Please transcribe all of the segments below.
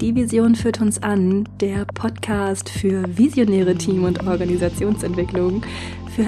Die Vision führt uns an, der Podcast für visionäre Team- und Organisationsentwicklung. Für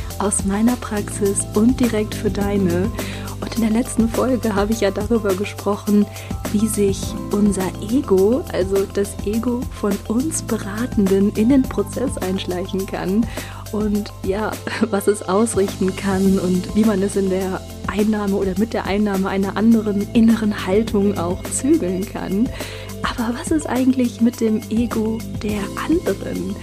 aus meiner Praxis und direkt für deine. Und in der letzten Folge habe ich ja darüber gesprochen, wie sich unser Ego, also das Ego von uns Beratenden, in den Prozess einschleichen kann und ja, was es ausrichten kann und wie man es in der Einnahme oder mit der Einnahme einer anderen inneren Haltung auch zügeln kann. Aber was ist eigentlich mit dem Ego der anderen?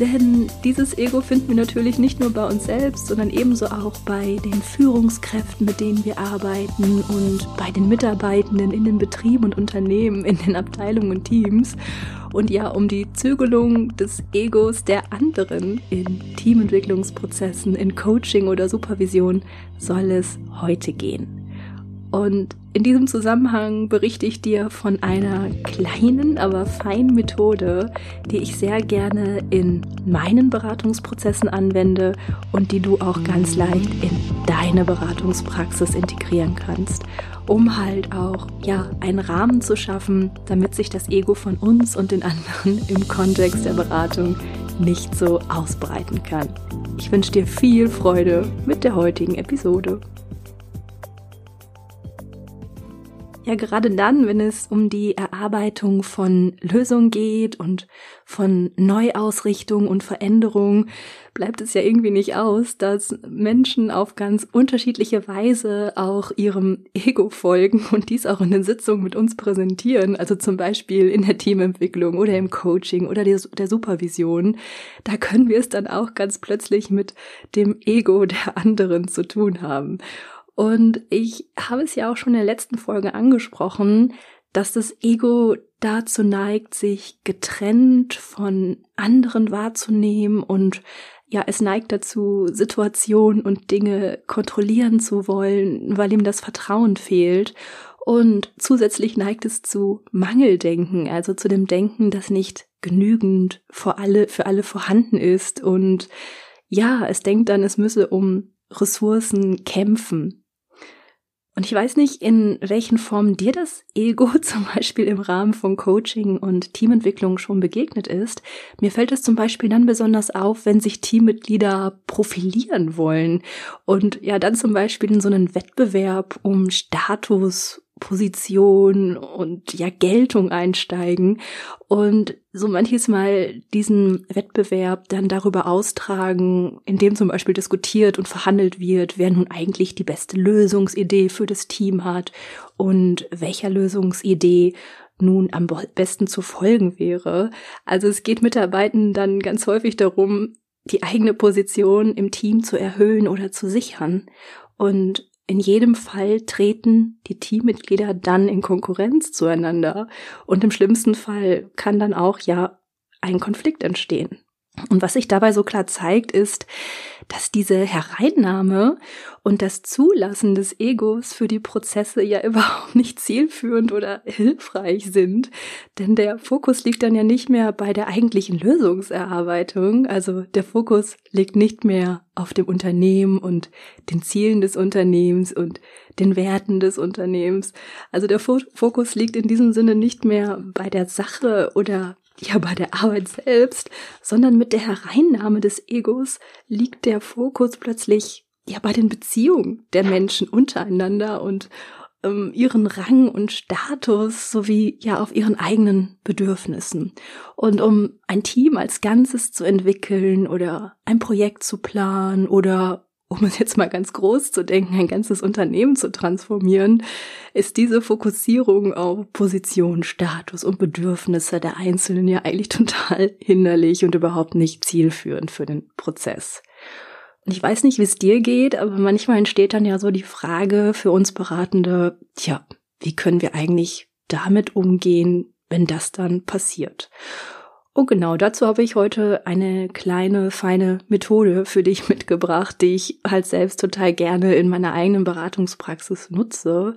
Denn dieses Ego finden wir natürlich nicht nur bei uns selbst, sondern ebenso auch bei den Führungskräften, mit denen wir arbeiten und bei den Mitarbeitenden in den Betrieben und Unternehmen, in den Abteilungen und Teams. Und ja, um die Zügelung des Egos der anderen in Teamentwicklungsprozessen, in Coaching oder Supervision soll es heute gehen. Und in diesem Zusammenhang berichte ich dir von einer kleinen, aber feinen Methode, die ich sehr gerne in meinen Beratungsprozessen anwende und die du auch ganz leicht in deine Beratungspraxis integrieren kannst, um halt auch ja, einen Rahmen zu schaffen, damit sich das Ego von uns und den anderen im Kontext der Beratung nicht so ausbreiten kann. Ich wünsche dir viel Freude mit der heutigen Episode. Ja, gerade dann, wenn es um die Erarbeitung von Lösungen geht und von Neuausrichtung und Veränderung, bleibt es ja irgendwie nicht aus, dass Menschen auf ganz unterschiedliche Weise auch ihrem Ego folgen und dies auch in den Sitzungen mit uns präsentieren. Also zum Beispiel in der Teamentwicklung oder im Coaching oder der, der Supervision. Da können wir es dann auch ganz plötzlich mit dem Ego der anderen zu tun haben. Und ich habe es ja auch schon in der letzten Folge angesprochen, dass das Ego dazu neigt, sich getrennt von anderen wahrzunehmen und ja, es neigt dazu, Situationen und Dinge kontrollieren zu wollen, weil ihm das Vertrauen fehlt. Und zusätzlich neigt es zu Mangeldenken, also zu dem Denken, das nicht genügend für alle, für alle vorhanden ist. Und ja, es denkt dann, es müsse um Ressourcen kämpfen. Und ich weiß nicht, in welchen Formen dir das Ego zum Beispiel im Rahmen von Coaching und Teamentwicklung schon begegnet ist. Mir fällt es zum Beispiel dann besonders auf, wenn sich Teammitglieder profilieren wollen und ja dann zum Beispiel in so einen Wettbewerb um Status Position und ja Geltung einsteigen und so manches Mal diesen Wettbewerb dann darüber austragen, indem zum Beispiel diskutiert und verhandelt wird, wer nun eigentlich die beste Lösungsidee für das Team hat und welcher Lösungsidee nun am besten zu folgen wäre. Also es geht Mitarbeitenden dann ganz häufig darum, die eigene Position im Team zu erhöhen oder zu sichern. Und in jedem Fall treten die Teammitglieder dann in Konkurrenz zueinander und im schlimmsten Fall kann dann auch ja ein Konflikt entstehen. Und was sich dabei so klar zeigt, ist, dass diese Hereinnahme und das Zulassen des Egos für die Prozesse ja überhaupt nicht zielführend oder hilfreich sind. Denn der Fokus liegt dann ja nicht mehr bei der eigentlichen Lösungserarbeitung. Also der Fokus liegt nicht mehr auf dem Unternehmen und den Zielen des Unternehmens und den Werten des Unternehmens. Also der Fokus liegt in diesem Sinne nicht mehr bei der Sache oder ja bei der Arbeit selbst, sondern mit der Hereinnahme des Egos liegt der Fokus plötzlich ja bei den Beziehungen der Menschen untereinander und ähm, ihren Rang und Status sowie ja auf ihren eigenen Bedürfnissen. Und um ein Team als Ganzes zu entwickeln oder ein Projekt zu planen oder um es jetzt mal ganz groß zu denken, ein ganzes Unternehmen zu transformieren, ist diese Fokussierung auf Position, Status und Bedürfnisse der Einzelnen ja eigentlich total hinderlich und überhaupt nicht zielführend für den Prozess. Und ich weiß nicht, wie es dir geht, aber manchmal entsteht dann ja so die Frage für uns Beratende, tja, wie können wir eigentlich damit umgehen, wenn das dann passiert? Und genau dazu habe ich heute eine kleine, feine Methode für dich mitgebracht, die ich halt selbst total gerne in meiner eigenen Beratungspraxis nutze,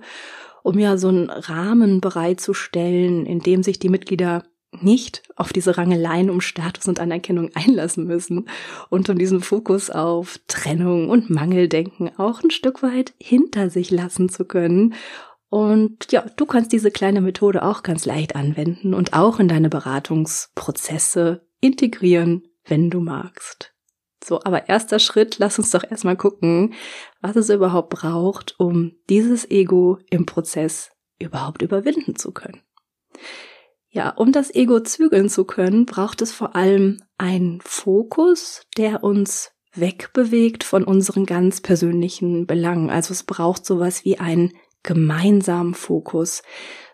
um ja so einen Rahmen bereitzustellen, in dem sich die Mitglieder nicht auf diese Rangeleien um Status und Anerkennung einlassen müssen und um diesen Fokus auf Trennung und Mangeldenken auch ein Stück weit hinter sich lassen zu können. Und ja, du kannst diese kleine Methode auch ganz leicht anwenden und auch in deine Beratungsprozesse integrieren, wenn du magst. So, aber erster Schritt, lass uns doch erstmal gucken, was es überhaupt braucht, um dieses Ego im Prozess überhaupt überwinden zu können. Ja, um das Ego zügeln zu können, braucht es vor allem einen Fokus, der uns wegbewegt von unseren ganz persönlichen Belangen. Also es braucht sowas wie einen gemeinsamen Fokus,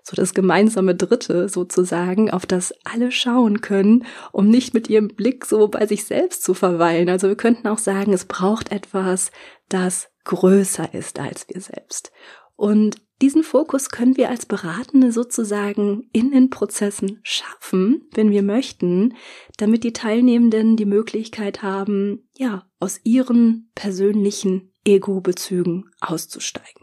so das gemeinsame Dritte sozusagen, auf das alle schauen können, um nicht mit ihrem Blick so bei sich selbst zu verweilen. Also wir könnten auch sagen, es braucht etwas, das größer ist als wir selbst. Und diesen Fokus können wir als Beratende sozusagen in den Prozessen schaffen, wenn wir möchten, damit die Teilnehmenden die Möglichkeit haben, ja, aus ihren persönlichen Ego-Bezügen auszusteigen.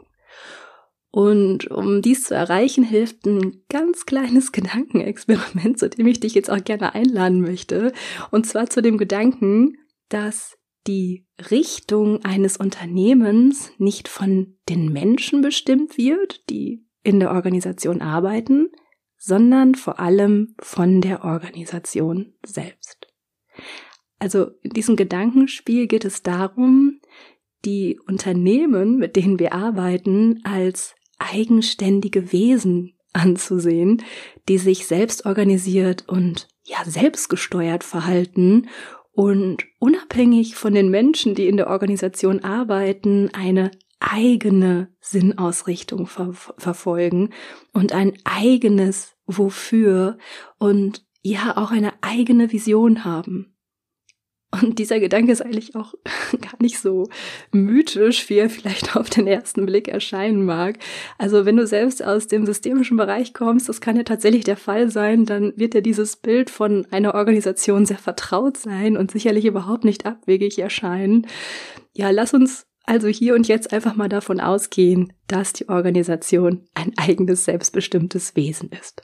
Und um dies zu erreichen, hilft ein ganz kleines Gedankenexperiment, zu dem ich dich jetzt auch gerne einladen möchte. Und zwar zu dem Gedanken, dass die Richtung eines Unternehmens nicht von den Menschen bestimmt wird, die in der Organisation arbeiten, sondern vor allem von der Organisation selbst. Also in diesem Gedankenspiel geht es darum, die Unternehmen, mit denen wir arbeiten, als eigenständige Wesen anzusehen, die sich selbst organisiert und ja selbstgesteuert verhalten und unabhängig von den Menschen, die in der Organisation arbeiten, eine eigene Sinnausrichtung ver verfolgen und ein eigenes Wofür und ja auch eine eigene Vision haben. Und dieser Gedanke ist eigentlich auch gar nicht so mythisch, wie er vielleicht auf den ersten Blick erscheinen mag. Also wenn du selbst aus dem systemischen Bereich kommst, das kann ja tatsächlich der Fall sein, dann wird dir dieses Bild von einer Organisation sehr vertraut sein und sicherlich überhaupt nicht abwegig erscheinen. Ja, lass uns also hier und jetzt einfach mal davon ausgehen, dass die Organisation ein eigenes, selbstbestimmtes Wesen ist.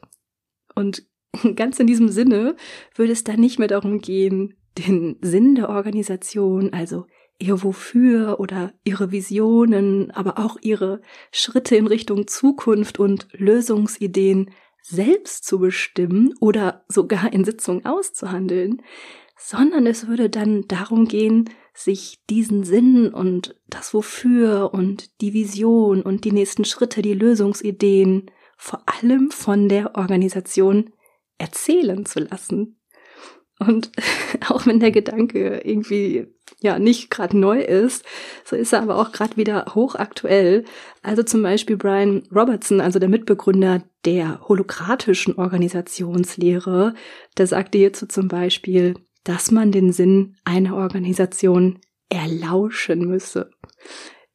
Und ganz in diesem Sinne würde es dann nicht mehr darum gehen, den Sinn der Organisation, also ihr Wofür oder ihre Visionen, aber auch ihre Schritte in Richtung Zukunft und Lösungsideen selbst zu bestimmen oder sogar in Sitzungen auszuhandeln, sondern es würde dann darum gehen, sich diesen Sinn und das Wofür und die Vision und die nächsten Schritte, die Lösungsideen vor allem von der Organisation erzählen zu lassen. Und auch wenn der Gedanke irgendwie ja nicht gerade neu ist, so ist er aber auch gerade wieder hochaktuell. Also zum Beispiel Brian Robertson, also der Mitbegründer der holokratischen Organisationslehre, der sagte hierzu zum Beispiel, dass man den Sinn einer Organisation erlauschen müsse.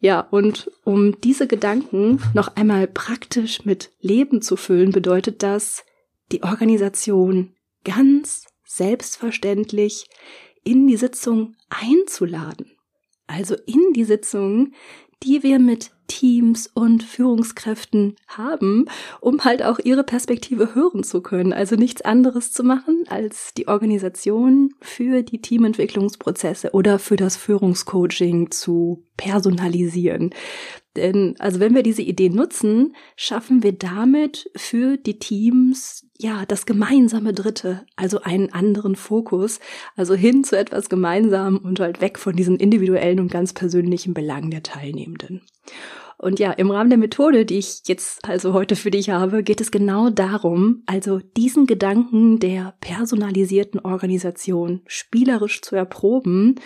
Ja, und um diese Gedanken noch einmal praktisch mit Leben zu füllen, bedeutet das, die Organisation ganz selbstverständlich in die Sitzung einzuladen. Also in die Sitzung, die wir mit Teams und Führungskräften haben, um halt auch ihre Perspektive hören zu können. Also nichts anderes zu machen, als die Organisation für die Teamentwicklungsprozesse oder für das Führungscoaching zu personalisieren. Denn, also wenn wir diese Idee nutzen, schaffen wir damit für die Teams ja, das gemeinsame Dritte, also einen anderen Fokus, also hin zu etwas Gemeinsamem und halt weg von diesen individuellen und ganz persönlichen Belangen der Teilnehmenden. Und ja, im Rahmen der Methode, die ich jetzt also heute für dich habe, geht es genau darum, also diesen Gedanken der personalisierten Organisation spielerisch zu erproben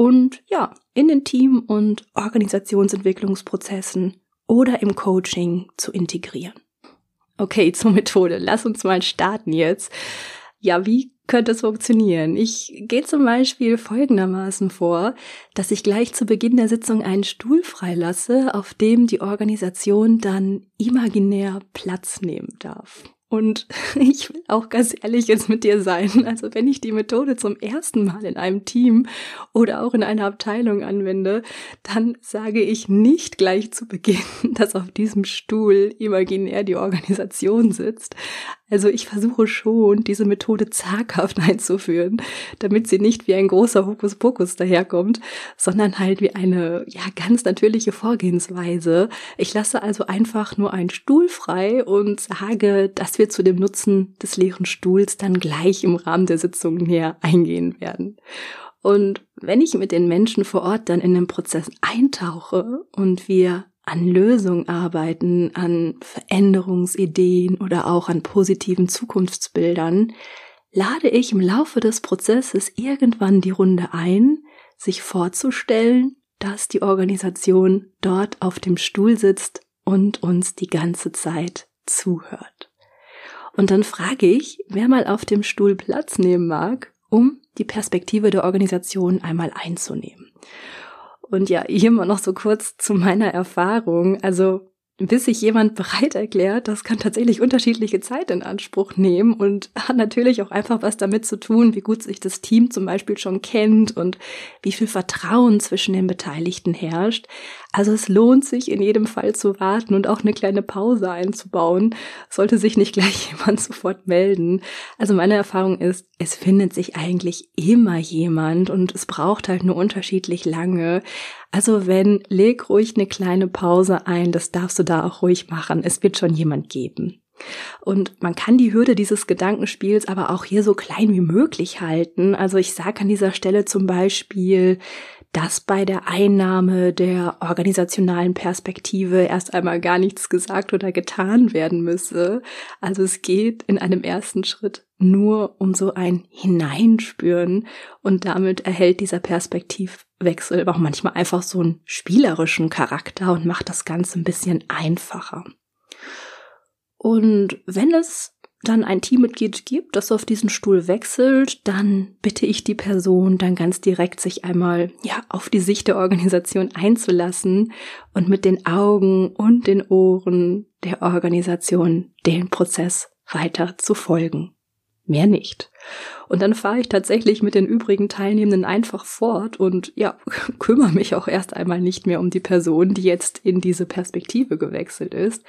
und ja, in den Team- und Organisationsentwicklungsprozessen oder im Coaching zu integrieren. Okay, zur Methode. Lass uns mal starten jetzt. Ja, wie könnte es funktionieren? Ich gehe zum Beispiel folgendermaßen vor, dass ich gleich zu Beginn der Sitzung einen Stuhl freilasse, auf dem die Organisation dann imaginär Platz nehmen darf. Und ich will auch ganz ehrlich jetzt mit dir sein. Also wenn ich die Methode zum ersten Mal in einem Team oder auch in einer Abteilung anwende, dann sage ich nicht gleich zu Beginn, dass auf diesem Stuhl imaginär die Organisation sitzt. Also ich versuche schon, diese Methode zaghaft einzuführen, damit sie nicht wie ein großer Hokuspokus daherkommt, sondern halt wie eine, ja, ganz natürliche Vorgehensweise. Ich lasse also einfach nur einen Stuhl frei und sage, dass wir zu dem Nutzen des leeren Stuhls dann gleich im Rahmen der Sitzung näher eingehen werden. Und wenn ich mit den Menschen vor Ort dann in den Prozess eintauche und wir an Lösungen arbeiten, an Veränderungsideen oder auch an positiven Zukunftsbildern, lade ich im Laufe des Prozesses irgendwann die Runde ein, sich vorzustellen, dass die Organisation dort auf dem Stuhl sitzt und uns die ganze Zeit zuhört. Und dann frage ich, wer mal auf dem Stuhl Platz nehmen mag, um die Perspektive der Organisation einmal einzunehmen. Und ja, hier mal noch so kurz zu meiner Erfahrung. Also bis sich jemand bereit erklärt, das kann tatsächlich unterschiedliche Zeit in Anspruch nehmen und hat natürlich auch einfach was damit zu tun, wie gut sich das Team zum Beispiel schon kennt und wie viel Vertrauen zwischen den Beteiligten herrscht. Also es lohnt sich in jedem Fall zu warten und auch eine kleine Pause einzubauen, sollte sich nicht gleich jemand sofort melden. Also meine Erfahrung ist, es findet sich eigentlich immer jemand und es braucht halt nur unterschiedlich lange. Also wenn, leg ruhig eine kleine Pause ein, das darfst du da auch ruhig machen. Es wird schon jemand geben. Und man kann die Hürde dieses Gedankenspiels aber auch hier so klein wie möglich halten. Also ich sage an dieser Stelle zum Beispiel, dass bei der Einnahme der organisationalen Perspektive erst einmal gar nichts gesagt oder getan werden müsse. Also es geht in einem ersten Schritt nur um so ein Hineinspüren und damit erhält dieser Perspektivwechsel auch manchmal einfach so einen spielerischen Charakter und macht das Ganze ein bisschen einfacher. Und wenn es dann ein Teammitglied gibt, das auf diesen Stuhl wechselt, dann bitte ich die Person dann ganz direkt sich einmal ja auf die Sicht der Organisation einzulassen und mit den Augen und den Ohren der Organisation den Prozess weiter zu folgen. Mehr nicht. Und dann fahre ich tatsächlich mit den übrigen Teilnehmenden einfach fort und ja, kümmere mich auch erst einmal nicht mehr um die Person, die jetzt in diese Perspektive gewechselt ist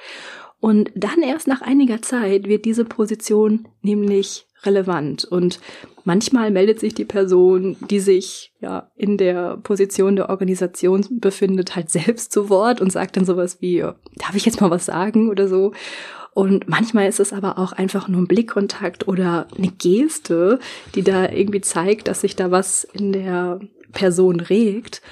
und dann erst nach einiger Zeit wird diese Position nämlich relevant. Und manchmal meldet sich die Person, die sich ja in der Position der Organisation befindet, halt selbst zu Wort und sagt dann sowas wie, darf ich jetzt mal was sagen oder so. Und manchmal ist es aber auch einfach nur ein Blickkontakt oder eine Geste, die da irgendwie zeigt, dass sich da was in der Person regt.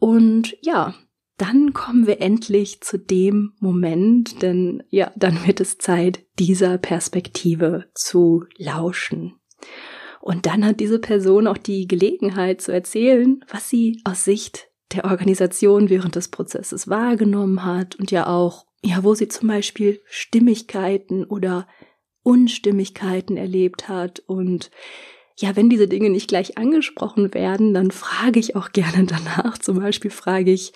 Und ja, dann kommen wir endlich zu dem Moment, denn ja, dann wird es Zeit, dieser Perspektive zu lauschen. Und dann hat diese Person auch die Gelegenheit zu erzählen, was sie aus Sicht der Organisation während des Prozesses wahrgenommen hat und ja auch, ja, wo sie zum Beispiel Stimmigkeiten oder Unstimmigkeiten erlebt hat und ja, wenn diese Dinge nicht gleich angesprochen werden, dann frage ich auch gerne danach. Zum Beispiel frage ich,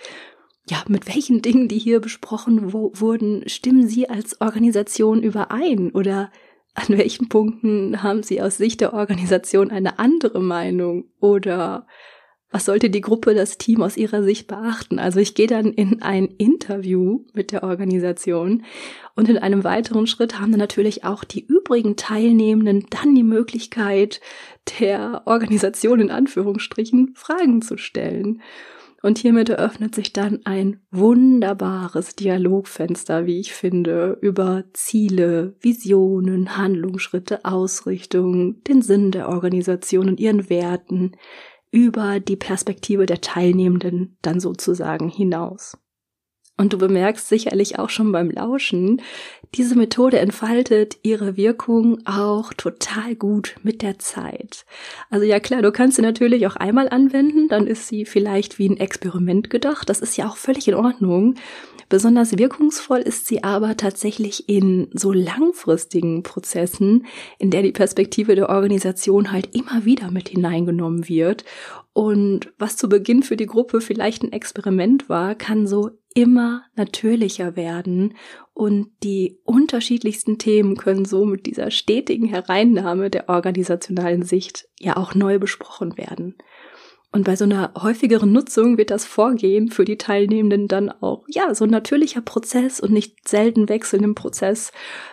ja, mit welchen Dingen, die hier besprochen wo, wurden, stimmen Sie als Organisation überein? Oder an welchen Punkten haben Sie aus Sicht der Organisation eine andere Meinung? Oder was sollte die Gruppe, das Team aus ihrer Sicht beachten? Also ich gehe dann in ein Interview mit der Organisation und in einem weiteren Schritt haben dann natürlich auch die übrigen Teilnehmenden dann die Möglichkeit, der Organisation in Anführungsstrichen Fragen zu stellen. Und hiermit eröffnet sich dann ein wunderbares Dialogfenster, wie ich finde, über Ziele, Visionen, Handlungsschritte, Ausrichtung, den Sinn der Organisation und ihren Werten, über die Perspektive der Teilnehmenden dann sozusagen hinaus. Und du bemerkst sicherlich auch schon beim Lauschen, diese Methode entfaltet ihre Wirkung auch total gut mit der Zeit. Also ja klar, du kannst sie natürlich auch einmal anwenden, dann ist sie vielleicht wie ein Experiment gedacht. Das ist ja auch völlig in Ordnung. Besonders wirkungsvoll ist sie aber tatsächlich in so langfristigen Prozessen, in der die Perspektive der Organisation halt immer wieder mit hineingenommen wird. Und was zu Beginn für die Gruppe vielleicht ein Experiment war, kann so immer natürlicher werden und die unterschiedlichsten Themen können so mit dieser stetigen Hereinnahme der organisationalen Sicht ja auch neu besprochen werden. Und bei so einer häufigeren Nutzung wird das Vorgehen für die Teilnehmenden dann auch, ja, so ein natürlicher Prozess und nicht selten wechselnden Prozess,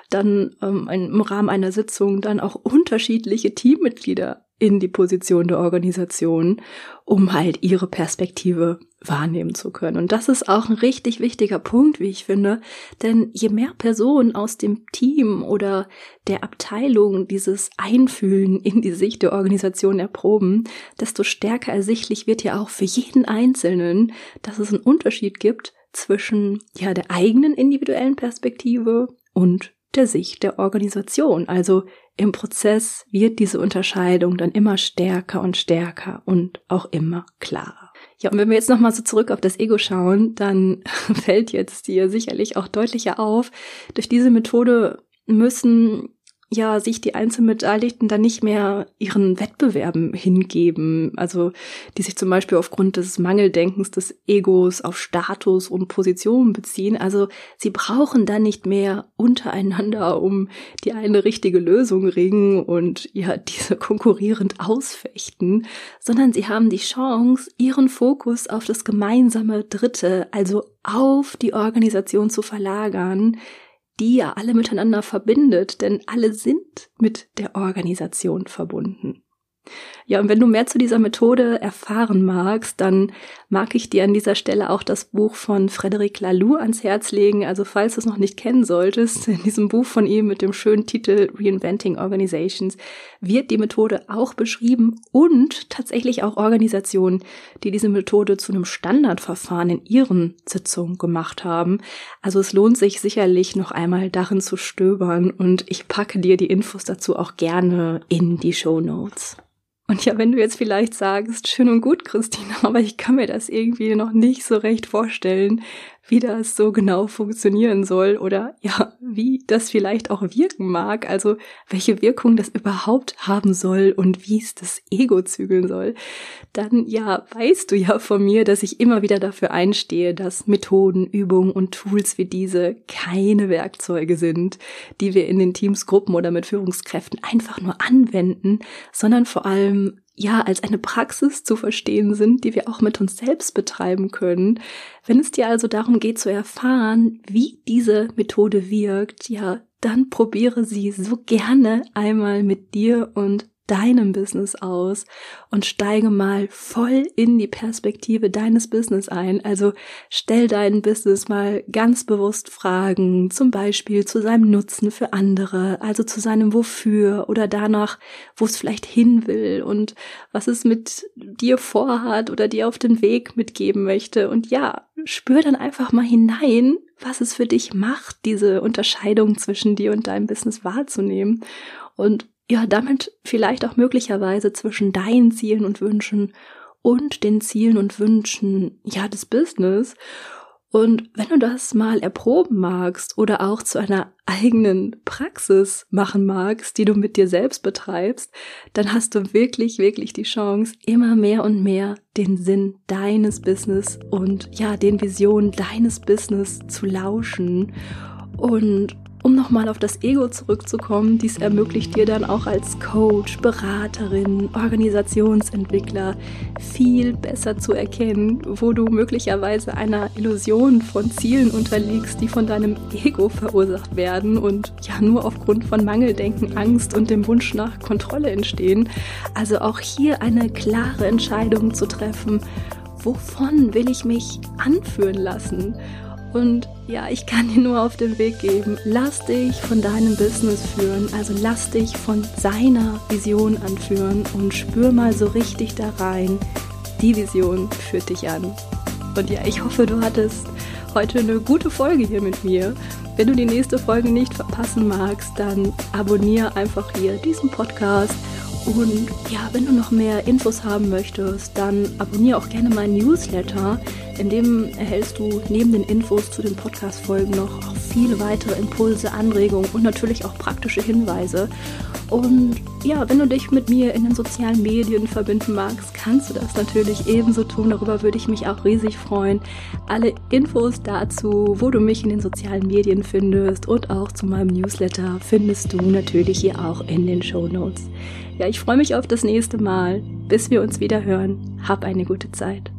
dann ähm, im Rahmen einer Sitzung dann auch unterschiedliche Teammitglieder in die Position der Organisation, um halt ihre Perspektive wahrnehmen zu können. Und das ist auch ein richtig wichtiger Punkt, wie ich finde, denn je mehr Personen aus dem Team oder der Abteilung dieses Einfühlen in die Sicht der Organisation erproben, desto stärker ersichtlich wird ja auch für jeden Einzelnen, dass es einen Unterschied gibt zwischen ja der eigenen individuellen Perspektive und der Sicht der Organisation. Also im Prozess wird diese Unterscheidung dann immer stärker und stärker und auch immer klarer. Ja, und wenn wir jetzt nochmal so zurück auf das Ego schauen, dann fällt jetzt dir sicherlich auch deutlicher auf, durch diese Methode müssen ja sich die Einzelbeteiligten dann nicht mehr ihren Wettbewerben hingeben, also die sich zum Beispiel aufgrund des Mangeldenkens des Egos auf Status und Position beziehen. Also sie brauchen dann nicht mehr untereinander um die eine richtige Lösung ringen und ja diese konkurrierend ausfechten, sondern sie haben die Chance, ihren Fokus auf das gemeinsame Dritte, also auf die Organisation zu verlagern, die ja alle miteinander verbindet, denn alle sind mit der Organisation verbunden. Ja, und wenn du mehr zu dieser Methode erfahren magst, dann mag ich dir an dieser Stelle auch das Buch von Frederic Laloux ans Herz legen. Also falls du es noch nicht kennen solltest, in diesem Buch von ihm mit dem schönen Titel Reinventing Organizations wird die Methode auch beschrieben und tatsächlich auch Organisationen, die diese Methode zu einem Standardverfahren in ihren Sitzungen gemacht haben. Also es lohnt sich sicherlich noch einmal darin zu stöbern und ich packe dir die Infos dazu auch gerne in die Show Notes. Und ja, wenn du jetzt vielleicht sagst, schön und gut, Christina, aber ich kann mir das irgendwie noch nicht so recht vorstellen, wie das so genau funktionieren soll oder ja, wie das vielleicht auch wirken mag, also welche Wirkung das überhaupt haben soll und wie es das Ego zügeln soll, dann ja, weißt du ja von mir, dass ich immer wieder dafür einstehe, dass Methoden, Übungen und Tools wie diese keine Werkzeuge sind, die wir in den Teams, Gruppen oder mit Führungskräften einfach nur anwenden, sondern vor allem ja als eine Praxis zu verstehen sind, die wir auch mit uns selbst betreiben können. Wenn es dir also darum geht zu erfahren, wie diese Methode wirkt, ja, dann probiere sie so gerne einmal mit dir und deinem Business aus und steige mal voll in die Perspektive deines Business ein. Also stell dein Business mal ganz bewusst Fragen, zum Beispiel zu seinem Nutzen für andere, also zu seinem Wofür oder danach, wo es vielleicht hin will und was es mit dir vorhat oder dir auf den Weg mitgeben möchte. Und ja, spür dann einfach mal hinein, was es für dich macht, diese Unterscheidung zwischen dir und deinem Business wahrzunehmen. Und ja, damit vielleicht auch möglicherweise zwischen deinen Zielen und Wünschen und den Zielen und Wünschen, ja, des Business. Und wenn du das mal erproben magst oder auch zu einer eigenen Praxis machen magst, die du mit dir selbst betreibst, dann hast du wirklich, wirklich die Chance, immer mehr und mehr den Sinn deines Business und ja, den Visionen deines Business zu lauschen und um nochmal auf das Ego zurückzukommen, dies ermöglicht dir dann auch als Coach, Beraterin, Organisationsentwickler viel besser zu erkennen, wo du möglicherweise einer Illusion von Zielen unterliegst, die von deinem Ego verursacht werden und ja nur aufgrund von Mangeldenken, Angst und dem Wunsch nach Kontrolle entstehen. Also auch hier eine klare Entscheidung zu treffen, wovon will ich mich anführen lassen? Und ja, ich kann dir nur auf den Weg geben, lass dich von deinem Business führen, also lass dich von seiner Vision anführen und spür mal so richtig da rein, die Vision führt dich an. Und ja, ich hoffe, du hattest heute eine gute Folge hier mit mir. Wenn du die nächste Folge nicht verpassen magst, dann abonniere einfach hier diesen Podcast Und ja, wenn du noch mehr Infos haben möchtest, dann abonniere auch gerne meinen Newsletter. In dem erhältst du neben den Infos zu den Podcast-Folgen noch viele weitere Impulse, Anregungen und natürlich auch praktische Hinweise. Und ja, wenn du dich mit mir in den sozialen Medien verbinden magst, kannst du das natürlich ebenso tun. Darüber würde ich mich auch riesig freuen. Alle Infos dazu, wo du mich in den sozialen Medien findest und auch zu meinem Newsletter findest du natürlich hier auch in den Show Notes. Ja, ich freue mich auf das nächste Mal. Bis wir uns wieder hören. Hab eine gute Zeit.